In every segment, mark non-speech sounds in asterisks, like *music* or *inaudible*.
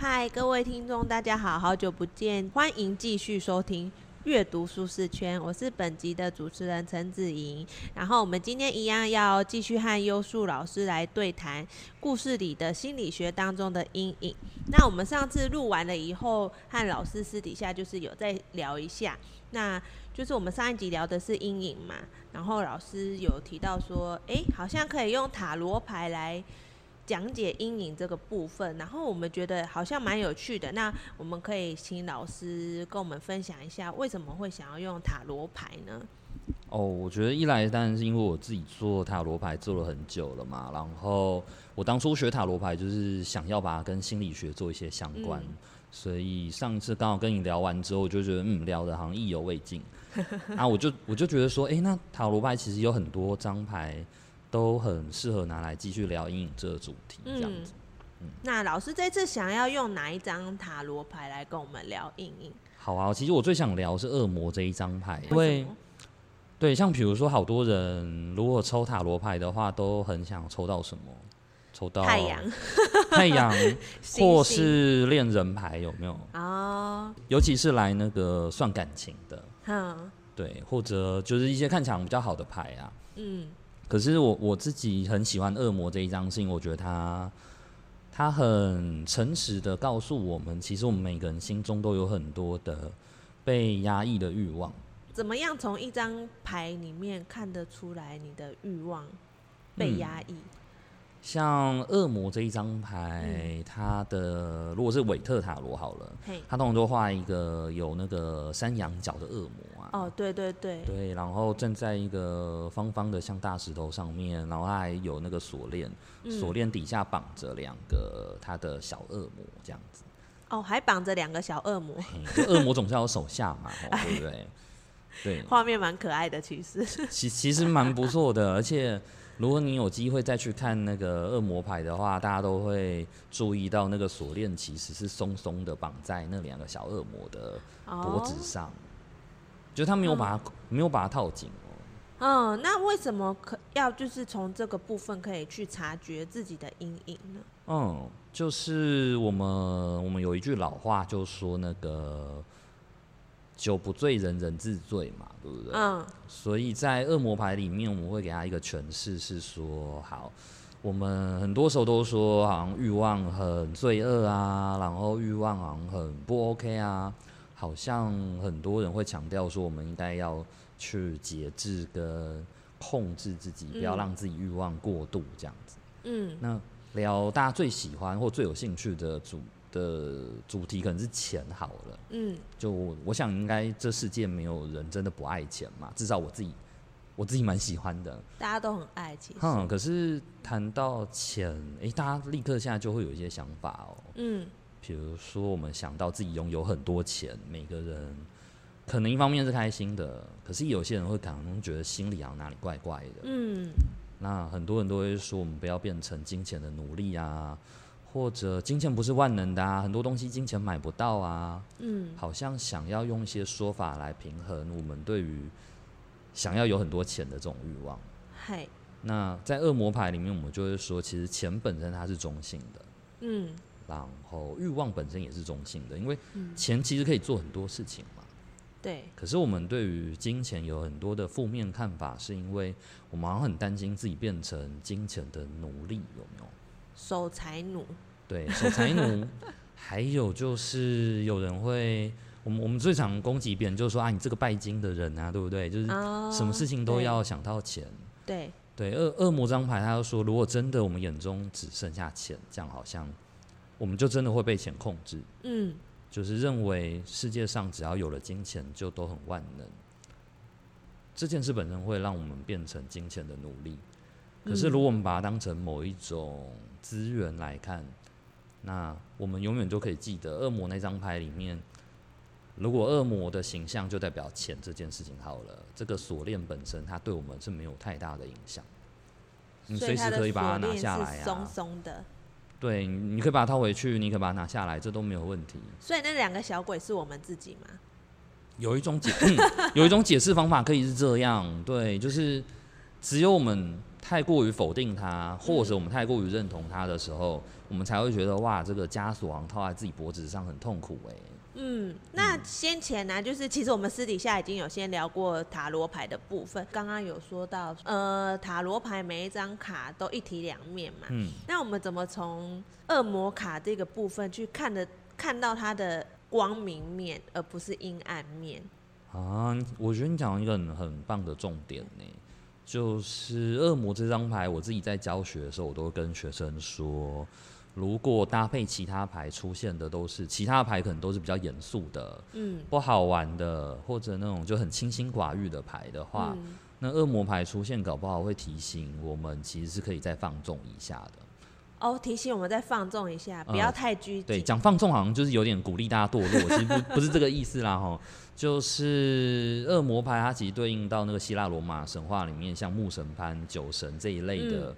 嗨，各位听众，大家好，好久不见，欢迎继续收听阅读舒适圈，我是本集的主持人陈子莹。然后我们今天一样要继续和优树老师来对谈故事里的心理学当中的阴影。那我们上次录完了以后，和老师私底下就是有再聊一下，那就是我们上一集聊的是阴影嘛，然后老师有提到说，哎，好像可以用塔罗牌来。讲解阴影这个部分，然后我们觉得好像蛮有趣的。那我们可以请老师跟我们分享一下，为什么会想要用塔罗牌呢？哦，我觉得一来当然是因为我自己做塔罗牌做了很久了嘛，然后我当初学塔罗牌就是想要把它跟心理学做一些相关，嗯、所以上一次刚好跟你聊完之后，我就觉得嗯，聊的好像意犹未尽。*laughs* 啊，我就我就觉得说，哎、欸，那塔罗牌其实有很多张牌。都很适合拿来继续聊阴影这个主题，这样子。嗯，嗯，那老师这次想要用哪一张塔罗牌来跟我们聊阴影？好啊，其实我最想聊是恶魔这一张牌，因为对，像比如说好多人如果抽塔罗牌的话，都很想抽到什么？抽到太阳、*laughs* 太阳，*laughs* 或是恋人牌有没有？哦，尤其是来那个算感情的，嗯，对，或者就是一些看起来比较好的牌啊，嗯。可是我我自己很喜欢恶魔这一张，是因为我觉得他他很诚实的告诉我们，其实我们每个人心中都有很多的被压抑的欲望。怎么样从一张牌里面看得出来你的欲望被压抑？嗯像恶魔这一张牌，嗯、它的如果是韦特塔罗好了，它通常都画一个有那个山羊角的恶魔啊。哦，对对对。对，然后站在一个方方的像大石头上面，然后它还有那个锁链，锁链底下绑着两个它的小恶魔这样子。哦，还绑着两个小恶魔。恶魔总是要有手下嘛，*laughs* 对不对？对。画面蛮可爱的，其实。其其实蛮不错的，而且。如果你有机会再去看那个恶魔牌的话，大家都会注意到那个锁链其实是松松的绑在那两个小恶魔的脖子上，哦、就他没有把它、嗯、没有把它套紧哦。嗯，那为什么可要就是从这个部分可以去察觉自己的阴影呢？嗯，就是我们我们有一句老话，就说那个。酒不醉人人自醉嘛，对不对？嗯。所以在恶魔牌里面，我们会给他一个诠释，是说，好，我们很多时候都说，好像欲望很罪恶啊，然后欲望好像很不 OK 啊，好像很多人会强调说，我们应该要去节制跟控制自己，不要让自己欲望过度这样子。嗯。那聊大家最喜欢或最有兴趣的主。的主题可能是钱好了，嗯，就我，我想应该这世界没有人真的不爱钱嘛，至少我自己我自己蛮喜欢的，大家都很爱钱。嗯，可是谈到钱，哎、欸，大家立刻现在就会有一些想法哦，嗯，比如说我们想到自己拥有很多钱，每个人可能一方面是开心的，可是有些人会可能觉得心里好像哪里怪怪的，嗯，那很多人都会说我们不要变成金钱的奴隶啊。或者金钱不是万能的啊，很多东西金钱买不到啊。嗯，好像想要用一些说法来平衡我们对于想要有很多钱的这种欲望。嗨，那在恶魔牌里面，我们就会说，其实钱本身它是中性的。嗯，然后欲望本身也是中性的，因为钱其实可以做很多事情嘛。对。可是我们对于金钱有很多的负面看法，是因为我们好像很担心自己变成金钱的奴隶，有没有？守财奴，对，守财奴，*laughs* 还有就是有人会，我们我们最常攻击别人，就是说啊，你这个拜金的人啊，对不对？就是什么事情都要想到钱。对对，恶恶魔这张牌，他就说，如果真的我们眼中只剩下钱，这样好像我们就真的会被钱控制。嗯，就是认为世界上只要有了金钱，就都很万能。这件事本身会让我们变成金钱的奴隶。可是，如果我们把它当成某一种资源来看，那我们永远都可以记得恶魔那张牌里面，如果恶魔的形象就代表钱这件事情好了，这个锁链本身它对我们是没有太大的影响，你随时可以把它拿下来啊，松松的，对，你可以把它套回去，你可以把它拿下来，这都没有问题。所以那两个小鬼是我们自己吗？有一种解，嗯，有一种解释方法可以是这样，对，就是只有我们。太过于否定它，或者我们太过于认同它的时候，嗯、我们才会觉得哇，这个枷锁好像套在自己脖子上很痛苦哎、欸。嗯，那先前呢、啊，就是其实我们私底下已经有先聊过塔罗牌的部分，刚刚有说到，呃，塔罗牌每一张卡都一体两面嘛。嗯。那我们怎么从恶魔卡这个部分去看的，看到它的光明面，而不是阴暗面？啊，我觉得你讲一个很很棒的重点呢，就是恶魔这张牌，我自己在教学的时候，我都会跟学生说。如果搭配其他牌出现的都是其他牌，可能都是比较严肃的，嗯，不好玩的，或者那种就很清心寡欲的牌的话，嗯、那恶魔牌出现，搞不好会提醒我们，其实是可以再放纵一下的。哦，提醒我们再放纵一下，不要太拘谨、呃。对，讲放纵好像就是有点鼓励大家堕落，其实不不是这个意思啦，哈，就是恶魔牌它其实对应到那个希腊罗马神话里面，像牧神潘、酒神这一类的。嗯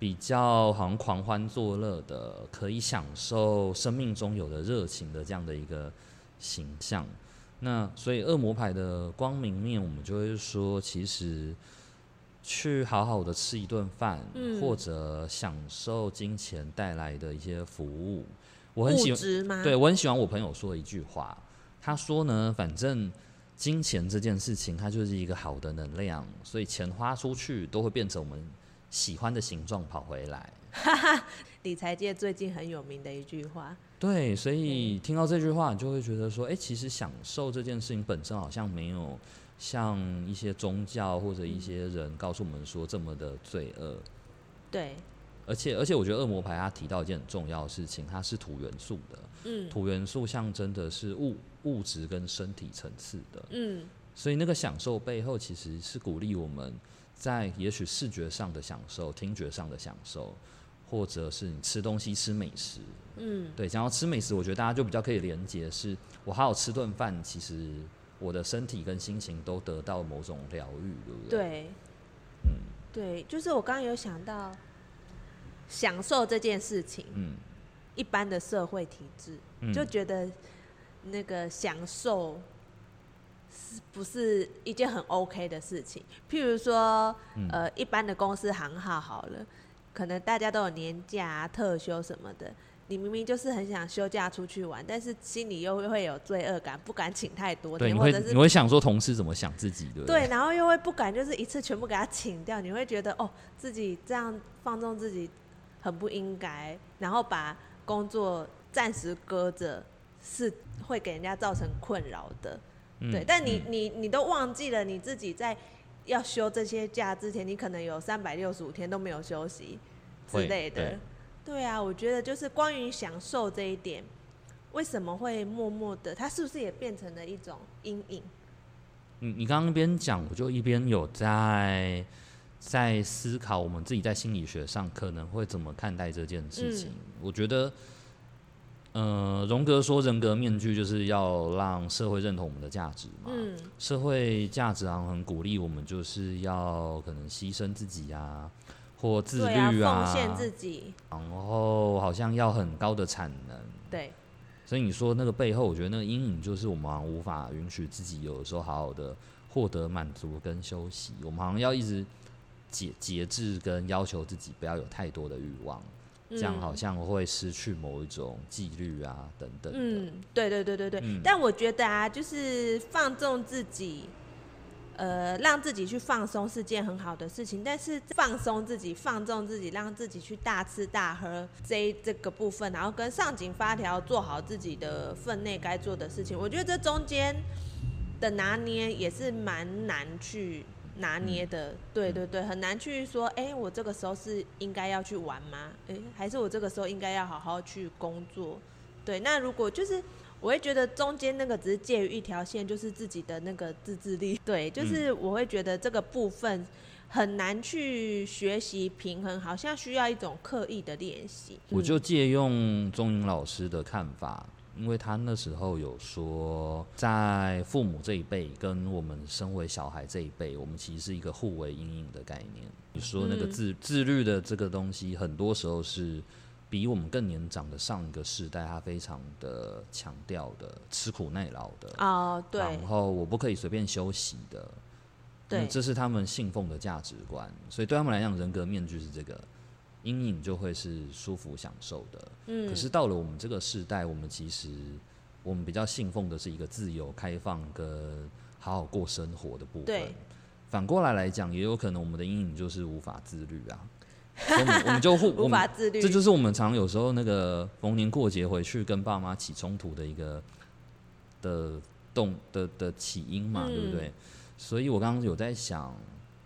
比较好像狂欢作乐的，可以享受生命中有的热情的这样的一个形象。那所以恶魔牌的光明面，我们就会说，其实去好好的吃一顿饭，嗯、或者享受金钱带来的一些服务。我很喜欢，对，我很喜欢我朋友说的一句话，他说呢，反正金钱这件事情，它就是一个好的能量，所以钱花出去都会变成我们。喜欢的形状跑回来，哈哈，理财界最近很有名的一句话。对，所以听到这句话，你就会觉得说，哎、欸，其实享受这件事情本身好像没有像一些宗教或者一些人告诉我们说这么的罪恶。对，而且而且我觉得恶魔牌它提到一件很重要的事情，它是土元素的。嗯，土元素象征的是物物质跟身体层次的。嗯，所以那个享受背后其实是鼓励我们。在也许视觉上的享受、听觉上的享受，或者是你吃东西、吃美食，嗯，对，想要吃美食，我觉得大家就比较可以连接，是我好好吃顿饭，其实我的身体跟心情都得到某种疗愈，对不对？对，嗯，对，就是我刚刚有想到享受这件事情，嗯，一般的社会体制、嗯、就觉得那个享受。是不是一件很 OK 的事情？譬如说，嗯、呃，一般的公司行号好了，可能大家都有年假、啊、特休什么的。你明明就是很想休假出去玩，但是心里又会有罪恶感，不敢请太多天，或者是你会想说同事怎么想自己，对不对？对，然后又会不敢就是一次全部给他请掉，你会觉得哦，自己这样放纵自己很不应该，然后把工作暂时搁着，是会给人家造成困扰的。对，但你你你都忘记了你自己在要休这些假之前，你可能有三百六十五天都没有休息之类的。对，啊，我觉得就是关于享受这一点，为什么会默默的，它是不是也变成了一种阴影？你你刚刚一边讲，我就一边有在在思考，我们自己在心理学上可能会怎么看待这件事情。嗯，我觉得。呃，荣格说人格面具就是要让社会认同我们的价值嘛。嗯。社会价值好像很鼓励我们，就是要可能牺牲自己啊，或自律啊，奉献自己。然后好像要很高的产能。对。所以你说那个背后，我觉得那个阴影就是我们无法允许自己有的时候好好的获得满足跟休息。我们好像要一直节节制跟要求自己不要有太多的欲望。这样好像会失去某一种纪律啊，等等。嗯，对对对对对。嗯、但我觉得啊，就是放纵自己，呃，让自己去放松是件很好的事情。但是放松自己、放纵自己，让自己去大吃大喝这这个部分，然后跟上紧发条，做好自己的分内该做的事情，我觉得这中间的拿捏也是蛮难去。拿捏的，对对对，很难去说，哎、欸，我这个时候是应该要去玩吗？哎、欸，还是我这个时候应该要好好去工作？对，那如果就是，我会觉得中间那个只是介于一条线，就是自己的那个自制力。*laughs* 对，就是我会觉得这个部分很难去学习平衡，好像需要一种刻意的练习。我就借用钟颖老师的看法。因为他那时候有说，在父母这一辈跟我们身为小孩这一辈，我们其实是一个互为阴影的概念。你说那个自自律的这个东西，很多时候是比我们更年长的上一个世代，他非常的强调的，吃苦耐劳的哦，对。然后我不可以随便休息的，对，这是他们信奉的价值观，所以对他们来讲，人格面具是这个阴影就会是舒服享受的。嗯，可是到了我们这个时代，我们其实我们比较信奉的是一个自由、开放跟好好过生活的部分。对，反过来来讲，也有可能我们的阴影就是无法自律啊。我们我们就互 *laughs* 无法自律，这就是我们常有时候那个逢年过节回去跟爸妈起冲突的一个的动的的起因嘛，嗯、对不对？所以我刚刚有在想，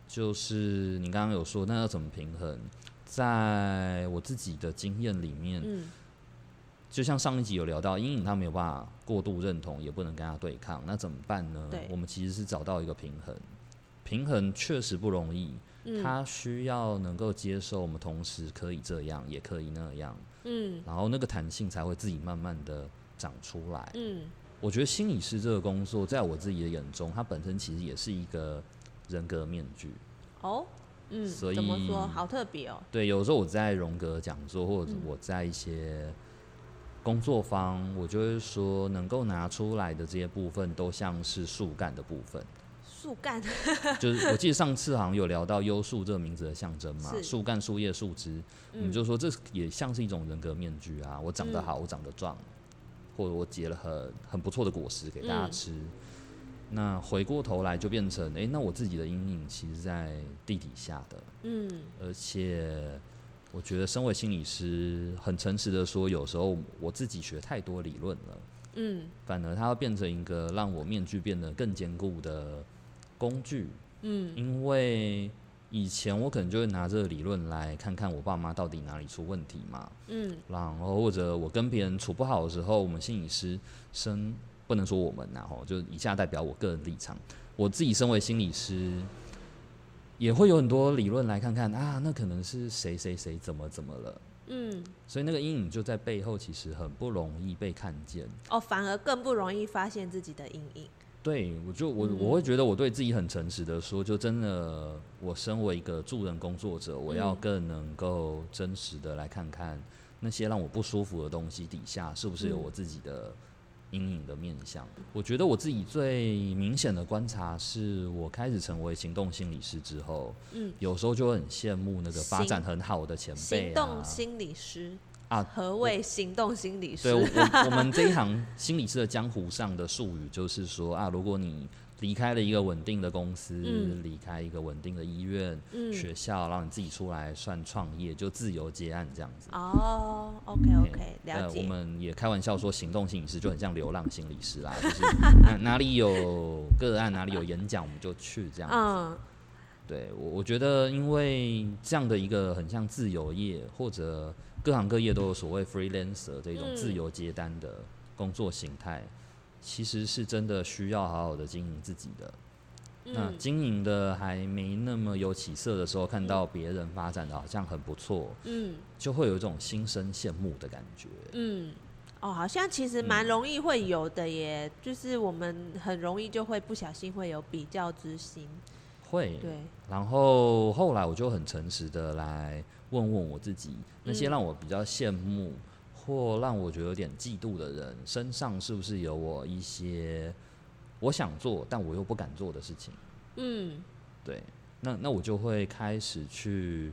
就是你刚刚有说那要怎么平衡？在我自己的经验里面，嗯、就像上一集有聊到，阴影他没有办法过度认同，也不能跟他对抗，那怎么办呢？对我们其实是找到一个平衡，平衡确实不容易。他需要能够接受我们同时可以这样，也可以那样，嗯，然后那个弹性才会自己慢慢的长出来，嗯，我觉得心理师这个工作，在我自己的眼中，它本身其实也是一个人格面具，哦，嗯，所以怎么说？好特别哦。对，有时候我在荣格讲座，或者我在一些工作坊，我就会说，能够拿出来的这些部分，都像是树干的部分。树干，*laughs* 就是我记得上次好像有聊到优树这个名字的象征嘛，树干、树叶、树枝，我们就说这也像是一种人格面具啊。我长得好，我长得壮，或者我结了很很不错的果实给大家吃。那回过头来就变成，哎，那我自己的阴影其实在地底下的。嗯，而且我觉得身为心理师，很诚实的说，有时候我自己学太多理论了。嗯，反而它会变成一个让我面具变得更坚固的。工具，嗯，因为以前我可能就会拿这个理论来看看我爸妈到底哪里出问题嘛，嗯，然后或者我跟别人处不好的时候，我们心理师身不能说我们然后就以下代表我个人立场，我自己身为心理师，也会有很多理论来看看啊，那可能是谁谁谁怎么怎么了，嗯，所以那个阴影就在背后，其实很不容易被看见，哦，反而更不容易发现自己的阴影。对，我就我我会觉得我对自己很诚实的说，就真的，我身为一个助人工作者，我要更能够真实的来看看那些让我不舒服的东西底下是不是有我自己的阴影的面相。我觉得我自己最明显的观察是，我开始成为行动心理师之后，嗯，有时候就会很羡慕那个发展很好的前辈啊，行动心理师。啊，何谓行动心理师？对，我我们这一行心理师的江湖上的术语就是说啊，如果你离开了一个稳定的公司，离、嗯、开一个稳定的医院、嗯、学校，让你自己出来算创业，就自由接案这样子。哦，OK OK，了解。我们也开玩笑说，行动心理师就很像流浪心理师啦，就是 *laughs* 哪哪里有个案，哪里有演讲，我们就去这样子。嗯、对我，我觉得因为这样的一个很像自由业或者。各行各业都有所谓 freelancer 这种自由接单的工作形态，嗯、其实是真的需要好好的经营自己的。嗯、那经营的还没那么有起色的时候，看到别人发展的好像很不错，嗯，就会有一种心生羡慕的感觉。嗯，哦，好像其实蛮容易会有的耶，嗯、就是我们很容易就会不小心会有比较之心。会，对。然后后来我就很诚实的来。问问我自己，那些让我比较羡慕或让我觉得有点嫉妒的人身上，是不是有我一些我想做但我又不敢做的事情？嗯，对，那那我就会开始去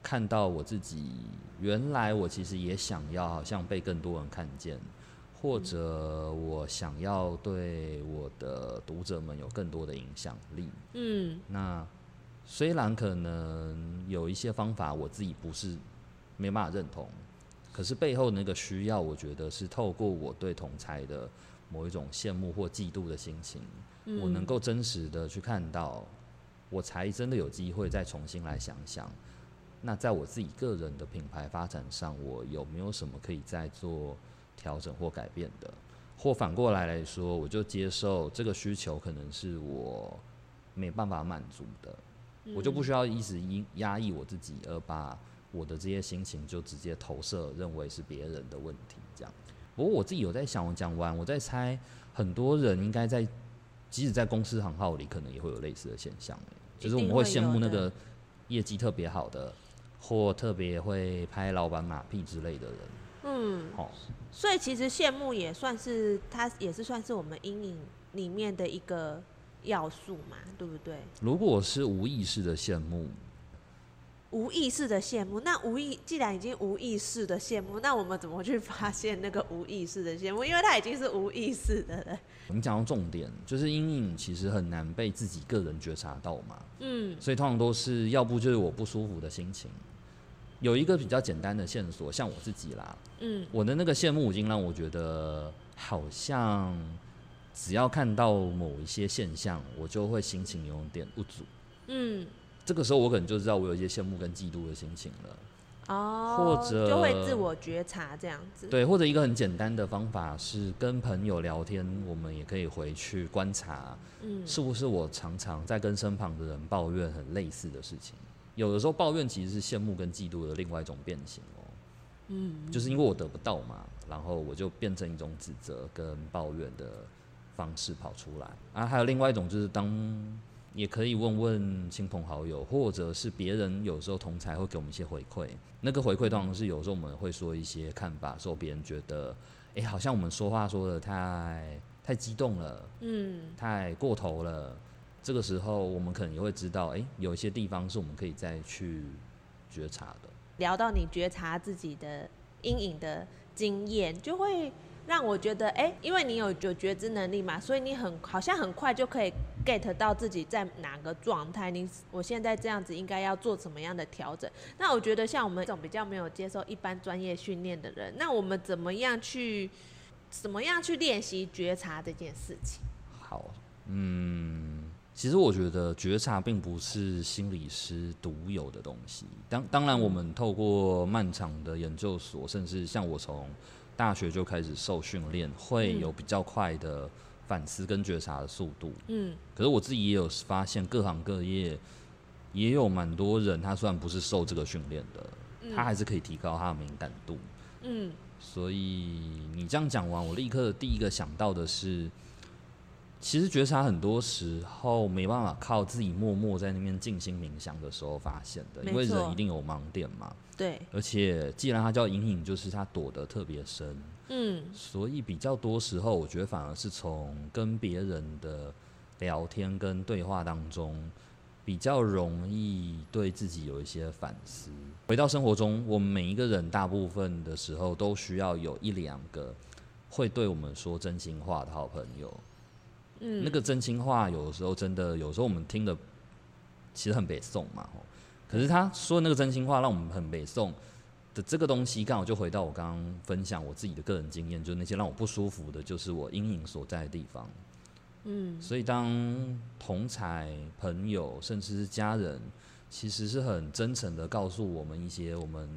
看到我自己，原来我其实也想要，好像被更多人看见，或者我想要对我的读者们有更多的影响力。嗯，那。虽然可能有一些方法我自己不是没办法认同，可是背后那个需要，我觉得是透过我对同才的某一种羡慕或嫉妒的心情，嗯、我能够真实的去看到，我才真的有机会再重新来想想，那在我自己个人的品牌发展上，我有没有什么可以再做调整或改变的？或反过来来说，我就接受这个需求可能是我没办法满足的。我就不需要一直压抑我自己，而把我的这些心情就直接投射，认为是别人的问题。这样。不过我自己有在想，我讲完，我在猜，很多人应该在，即使在公司行号里，可能也会有类似的现象。就是我们会羡慕那个业绩特别好的，或特别会拍老板马屁之类的人。嗯，好。所以其实羡慕也算是，它也是算是我们阴影里面的一个。要素嘛，对不对？如果是无意识的羡慕。无意识的羡慕，那无意既然已经无意识的羡慕，那我们怎么去发现那个无意识的羡慕？因为它已经是无意识的了。我们讲到重点，就是阴影其实很难被自己个人觉察到嘛。嗯，所以通常都是要不就是我不舒服的心情。有一个比较简单的线索，像我自己啦，嗯，我的那个羡慕已经让我觉得好像只要看到某一些现象，我就会心情有点不足。嗯。这个时候我可能就知道我有一些羡慕跟嫉妒的心情了，哦，或者就会自我觉察这样子。对，或者一个很简单的方法是跟朋友聊天，我们也可以回去观察，嗯，是不是我常常在跟身旁的人抱怨很类似的事情？有的时候抱怨其实是羡慕跟嫉妒的另外一种变形哦，嗯，就是因为我得不到嘛，然后我就变成一种指责跟抱怨的方式跑出来啊。还有另外一种就是当。也可以问问亲朋好友，或者是别人，有时候同才会给我们一些回馈。那个回馈当然是有时候我们会说一些看法，说别人觉得，哎、欸，好像我们说话说的太太激动了，嗯，太过头了。这个时候我们可能也会知道，哎、欸，有一些地方是我们可以再去觉察的。聊到你觉察自己的阴影的经验，就会。让我觉得，哎、欸，因为你有有觉知能力嘛，所以你很好像很快就可以 get 到自己在哪个状态。你我现在这样子应该要做什么样的调整？那我觉得像我们这种比较没有接受一般专业训练的人，那我们怎么样去怎么样去练习觉察这件事情？好，嗯，其实我觉得觉察并不是心理师独有的东西。当当然，我们透过漫长的研究所，甚至像我从大学就开始受训练，会有比较快的反思跟觉察的速度。嗯，可是我自己也有发现，各行各业也有蛮多人，他虽然不是受这个训练的，他还是可以提高他的敏感度。嗯，所以你这样讲完，我立刻第一个想到的是。其实觉察很多时候没办法靠自己默默在那边静心冥想的时候发现的，因为人一定有盲点嘛。对。而且既然它叫隐隐，就是它躲得特别深。嗯。所以比较多时候，我觉得反而是从跟别人的聊天跟对话当中，比较容易对自己有一些反思。回到生活中，我们每一个人大部分的时候都需要有一两个会对我们说真心话的好朋友。嗯，那个真心话，有的时候真的，有时候我们听的其实很北宋嘛，可是他说的那个真心话，让我们很北宋的这个东西，刚好就回到我刚刚分享我自己的个人经验，就是那些让我不舒服的，就是我阴影所在的地方。嗯，所以当同才朋友甚至是家人，其实是很真诚的告诉我们一些我们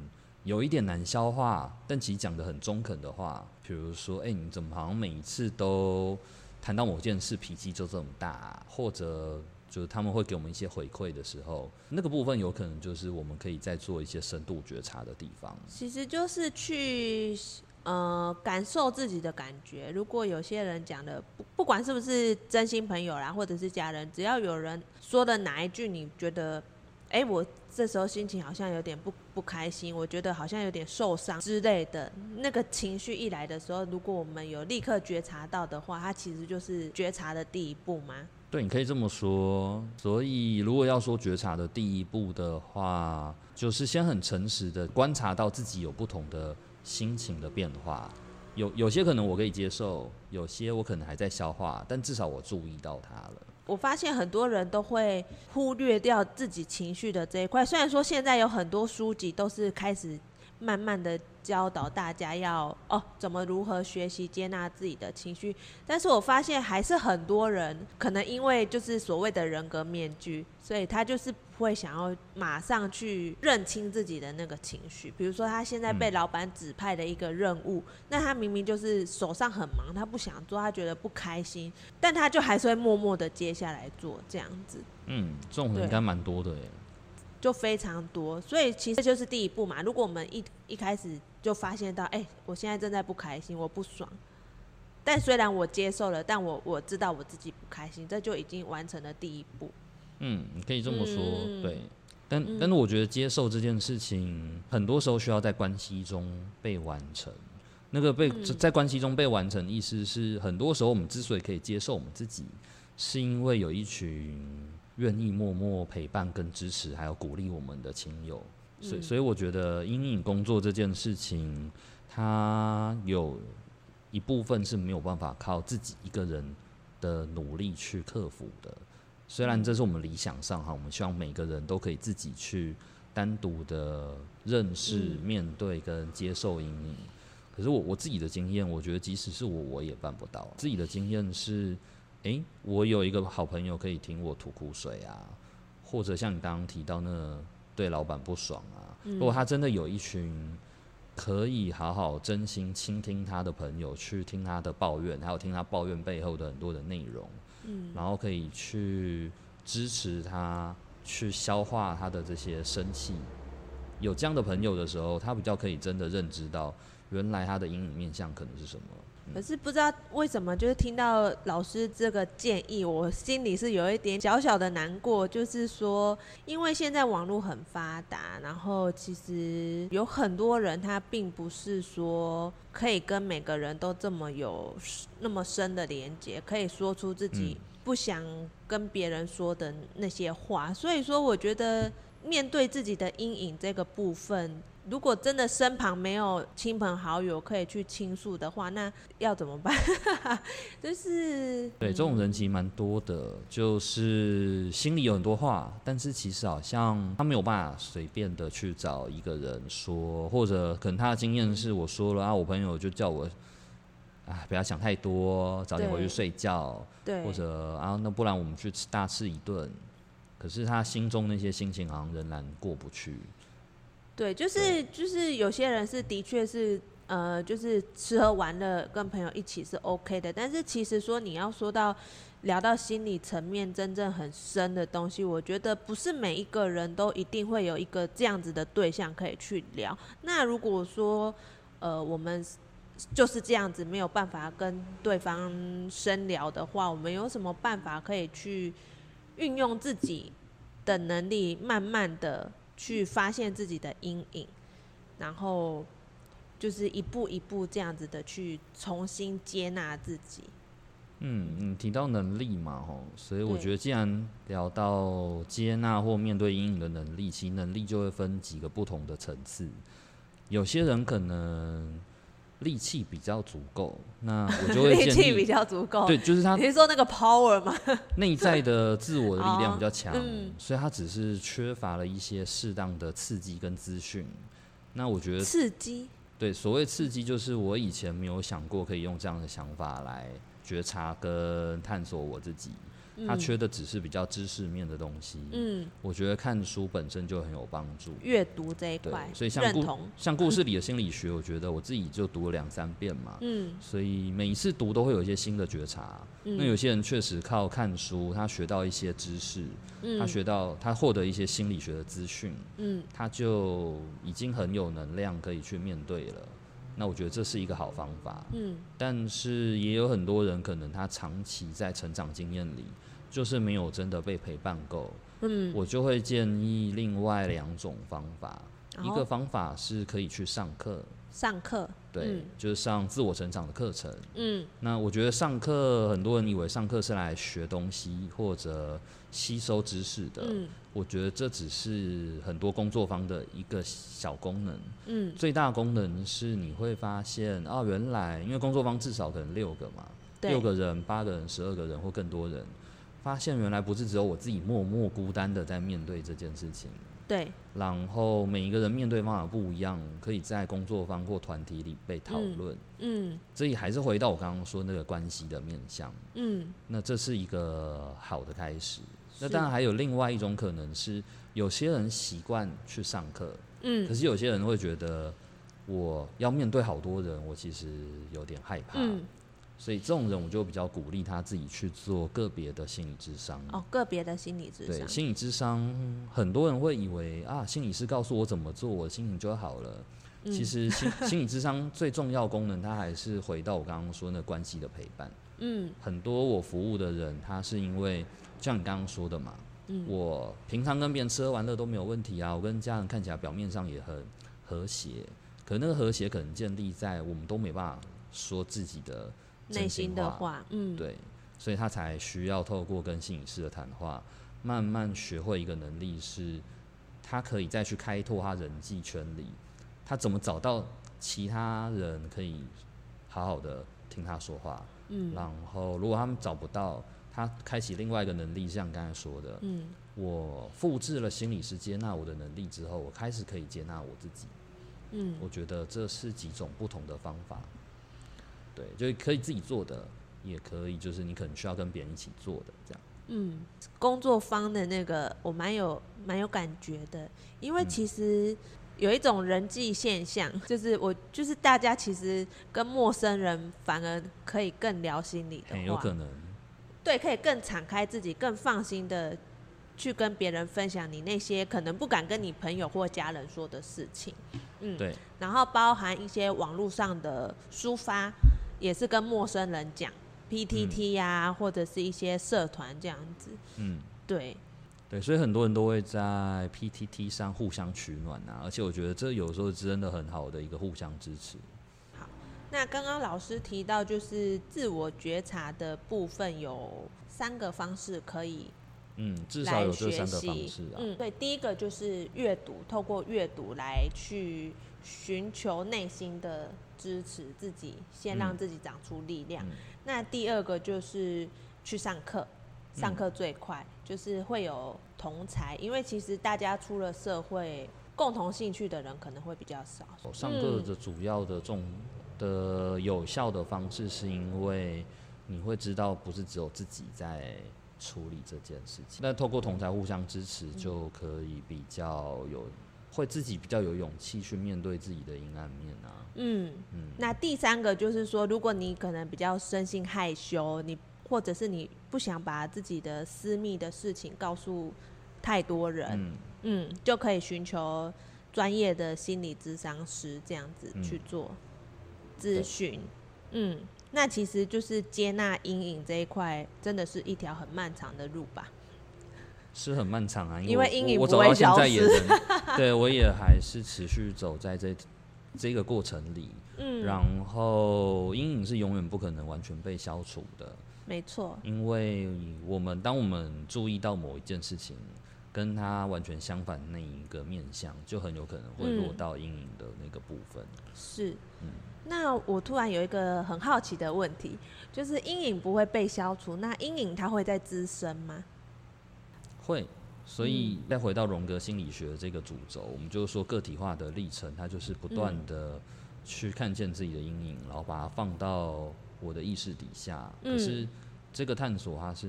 有一点难消化，但其实讲的很中肯的话，比如说，哎，你怎么好像每一次都。谈到某件事，脾气就这么大，或者就是他们会给我们一些回馈的时候，那个部分有可能就是我们可以再做一些深度觉察的地方。其实就是去呃感受自己的感觉。如果有些人讲的不不管是不是真心朋友啦，或者是家人，只要有人说的哪一句你觉得，哎，我这时候心情好像有点不不开心，我觉得好像有点受伤之类的，那个情绪一来的时候，如果我们有立刻觉察到的话，它其实就是觉察的第一步吗？对，你可以这么说。所以，如果要说觉察的第一步的话，就是先很诚实的观察到自己有不同的心情的变化，有有些可能我可以接受，有些我可能还在消化，但至少我注意到它了。我发现很多人都会忽略掉自己情绪的这一块。虽然说现在有很多书籍都是开始慢慢的教导大家要哦怎么如何学习接纳自己的情绪，但是我发现还是很多人可能因为就是所谓的人格面具，所以他就是不。会想要马上去认清自己的那个情绪，比如说他现在被老板指派的一个任务，嗯、那他明明就是手上很忙，他不想做，他觉得不开心，但他就还是会默默的接下来做这样子。嗯，这种人应该蛮多的耶，就非常多。所以其实这就是第一步嘛。如果我们一一开始就发现到，哎、欸，我现在正在不开心，我不爽，但虽然我接受了，但我我知道我自己不开心，这就已经完成了第一步。嗯，你可以这么说，嗯、对，但、嗯、但是我觉得接受这件事情，很多时候需要在关系中被完成。那个被、嗯、在关系中被完成，意思是很多时候我们之所以可以接受我们自己，是因为有一群愿意默默陪伴、跟支持，还有鼓励我们的亲友。所以，所以我觉得阴影工作这件事情，它有一部分是没有办法靠自己一个人的努力去克服的。虽然这是我们理想上哈，我们希望每个人都可以自己去单独的认识、面对跟接受阴影。可是我我自己的经验，我觉得即使是我，我也办不到。自己的经验是，诶，我有一个好朋友可以听我吐苦水啊，或者像你刚刚提到那。对老板不爽啊！如果他真的有一群可以好好真心倾听他的朋友，去听他的抱怨，还有听他抱怨背后的很多的内容，嗯，然后可以去支持他，去消化他的这些生气。有这样的朋友的时候，他比较可以真的认知到，原来他的阴影面相可能是什么。可是不知道为什么，就是听到老师这个建议，我心里是有一点小小的难过。就是说，因为现在网络很发达，然后其实有很多人他并不是说可以跟每个人都这么有那么深的连接，可以说出自己不想跟别人说的那些话。所以说，我觉得面对自己的阴影这个部分。如果真的身旁没有亲朋好友可以去倾诉的话，那要怎么办？*laughs* 就是对，这种人其实蛮多的，就是心里有很多话，但是其实好像他没有办法随便的去找一个人说，或者可能他的经验是我说了啊，我朋友就叫我，啊，不要想太多，早点回去睡觉，对，或者啊，那不然我们去吃大吃一顿，可是他心中那些心情好像仍然过不去。对，就是就是有些人是的确是呃，就是吃喝玩乐跟朋友一起是 OK 的，但是其实说你要说到聊到心理层面真正很深的东西，我觉得不是每一个人都一定会有一个这样子的对象可以去聊。那如果说呃我们就是这样子没有办法跟对方深聊的话，我们有什么办法可以去运用自己的能力，慢慢的？去发现自己的阴影，然后就是一步一步这样子的去重新接纳自己。嗯，嗯提到能力嘛，吼，所以我觉得既然聊到接纳或面对阴影的能力，其能力就会分几个不同的层次。有些人可能。力气比较足够，那我就会 *laughs* 建议力气比较足够，对，就是他。你是说那个 power 吗？*laughs* 内在的自我的力量比较强，嗯，所以他只是缺乏了一些适当的刺激跟资讯。那我觉得刺激，对，所谓刺激就是我以前没有想过可以用这样的想法来觉察跟探索我自己。他缺的只是比较知识面的东西。嗯，我觉得看书本身就很有帮助。阅读这一块，所以像故像故事里的心理学，我觉得我自己就读了两三遍嘛。嗯，所以每一次读都会有一些新的觉察。那有些人确实靠看书，他学到一些知识，他学到他获得一些心理学的资讯，嗯，他就已经很有能量可以去面对了。那我觉得这是一个好方法。嗯，但是也有很多人可能他长期在成长经验里。就是没有真的被陪伴够，嗯，我就会建议另外两种方法，一个方法是可以去上课，上课，对，就是上自我成长的课程，嗯，那我觉得上课很多人以为上课是来学东西或者吸收知识的，嗯，我觉得这只是很多工作坊的一个小功能，嗯，最大功能是你会发现哦，原来因为工作坊至少可能六个嘛，六个人、八个人、十二个人或更多人。发现原来不是只有我自己默默孤单的在面对这件事情，对。然后每一个人面对方法不一样，可以在工作坊或团体里被讨论。嗯，所以还是回到我刚刚说那个关系的面向。嗯，那这是一个好的开始。那当然还有另外一种可能是，有些人习惯去上课，嗯，可是有些人会觉得我要面对好多人，我其实有点害怕。嗯所以这种人，我就比较鼓励他自己去做个别的心理智商。哦，个别的心理智商。对，心理智商，很多人会以为啊，心理师告诉我怎么做，我心情就好了。嗯、其实心 *laughs* 心理智商最重要功能，它还是回到我刚刚说那关系的陪伴。嗯。很多我服务的人，他是因为像你刚刚说的嘛，嗯，我平常跟别人吃喝玩乐都没有问题啊，我跟家人看起来表面上也很和谐，可那个和谐可能建立在我们都没办法说自己的。内心的话，嗯，对，所以他才需要透过跟心理师的谈话，慢慢学会一个能力，是他可以再去开拓他人际圈里，他怎么找到其他人可以好好的听他说话，嗯，然后如果他们找不到，他开启另外一个能力，像刚才说的，嗯，我复制了心理师接纳我的能力之后，我开始可以接纳我自己，嗯，我觉得这是几种不同的方法，对，就是可以自己做的。也可以，就是你可能需要跟别人一起做的这样。嗯，工作方的那个我蛮有蛮有感觉的，因为其实有一种人际现象，嗯、就是我就是大家其实跟陌生人反而可以更聊心里的话，有可能。对，可以更敞开自己，更放心的去跟别人分享你那些可能不敢跟你朋友或家人说的事情。嗯，对。然后包含一些网络上的抒发，也是跟陌生人讲。PTT 呀、啊，嗯、或者是一些社团这样子，嗯，对，对，所以很多人都会在 PTT 上互相取暖啊，而且我觉得这有时候真的很好的一个互相支持。好，那刚刚老师提到就是自我觉察的部分有三个方式可以，嗯，至少有这三个方式啊。嗯，对，第一个就是阅读，透过阅读来去寻求内心的支持，自己先让自己长出力量。那第二个就是去上课，上课最快，嗯、就是会有同才，因为其实大家出了社会，共同兴趣的人可能会比较少。上课的主要的重的有效的方式，是因为你会知道不是只有自己在处理这件事情，那透过同才互相支持，就可以比较有。会自己比较有勇气去面对自己的阴暗面啊。嗯嗯。那第三个就是说，如果你可能比较生性害羞，你或者是你不想把自己的私密的事情告诉太多人，嗯，嗯，就可以寻求专业的心理咨商师这样子去做咨询。嗯，嗯，那其实就是接纳阴影这一块，真的是一条很漫长的路吧。是很漫长啊，因为阴影不会消失。*laughs* 对，我也还是持续走在这这个过程里。嗯，然后阴影是永远不可能完全被消除的。没错。因为我们当我们注意到某一件事情，跟它完全相反那一个面相，就很有可能会落到阴影的那个部分。嗯、是。嗯。那我突然有一个很好奇的问题，就是阴影不会被消除，那阴影它会在滋生吗？会，所以再回到荣格心理学的这个主轴，我们就是说个体化的历程，它就是不断的去看见自己的阴影，然后把它放到我的意识底下。可是这个探索它是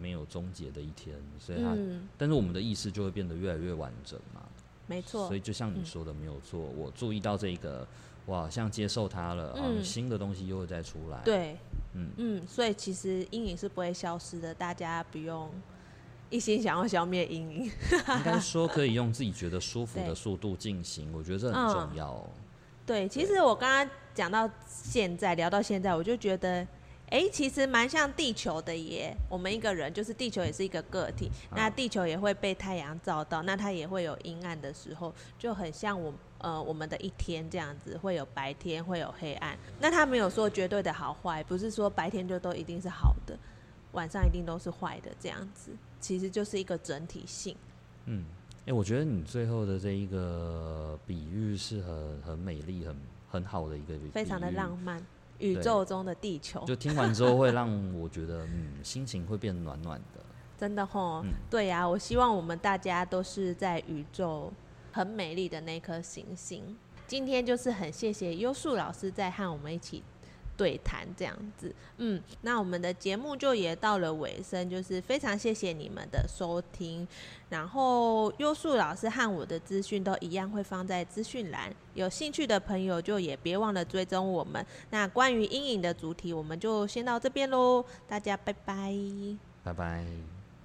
没有终结的一天，所以它，但是我们的意识就会变得越来越完整嘛。没错。所以就像你说的，没有错。我注意到这个，我好像接受它了，啊，新的东西又会再出来。对，嗯嗯，所以其实阴影是不会消失的，大家不用。一心想要消灭阴影，*laughs* 应该说可以用自己觉得舒服的速度进行，我觉得这很重要、哦嗯。对，其实我刚刚讲到现在，聊到现在，我就觉得，哎、欸，其实蛮像地球的耶。我们一个人就是地球，也是一个个体。嗯、那地球也会被太阳照到，那它也会有阴暗的时候，就很像我呃我们的一天这样子，会有白天，会有黑暗。那他没有说绝对的好坏，不是说白天就都一定是好的，晚上一定都是坏的这样子。其实就是一个整体性。嗯，哎、欸，我觉得你最后的这一个比喻是很很美丽、很很好的一个比喻，非常的浪漫。宇宙中的地球，就听完之后会让我觉得，*laughs* 嗯，心情会变暖暖的。真的吼，嗯、对呀、啊，我希望我们大家都是在宇宙很美丽的那颗行星。今天就是很谢谢优树老师在和我们一起。对谈这样子，嗯，那我们的节目就也到了尾声，就是非常谢谢你们的收听。然后优素老师和我的资讯都一样会放在资讯栏，有兴趣的朋友就也别忘了追踪我们。那关于阴影的主题，我们就先到这边喽，大家拜拜，拜拜。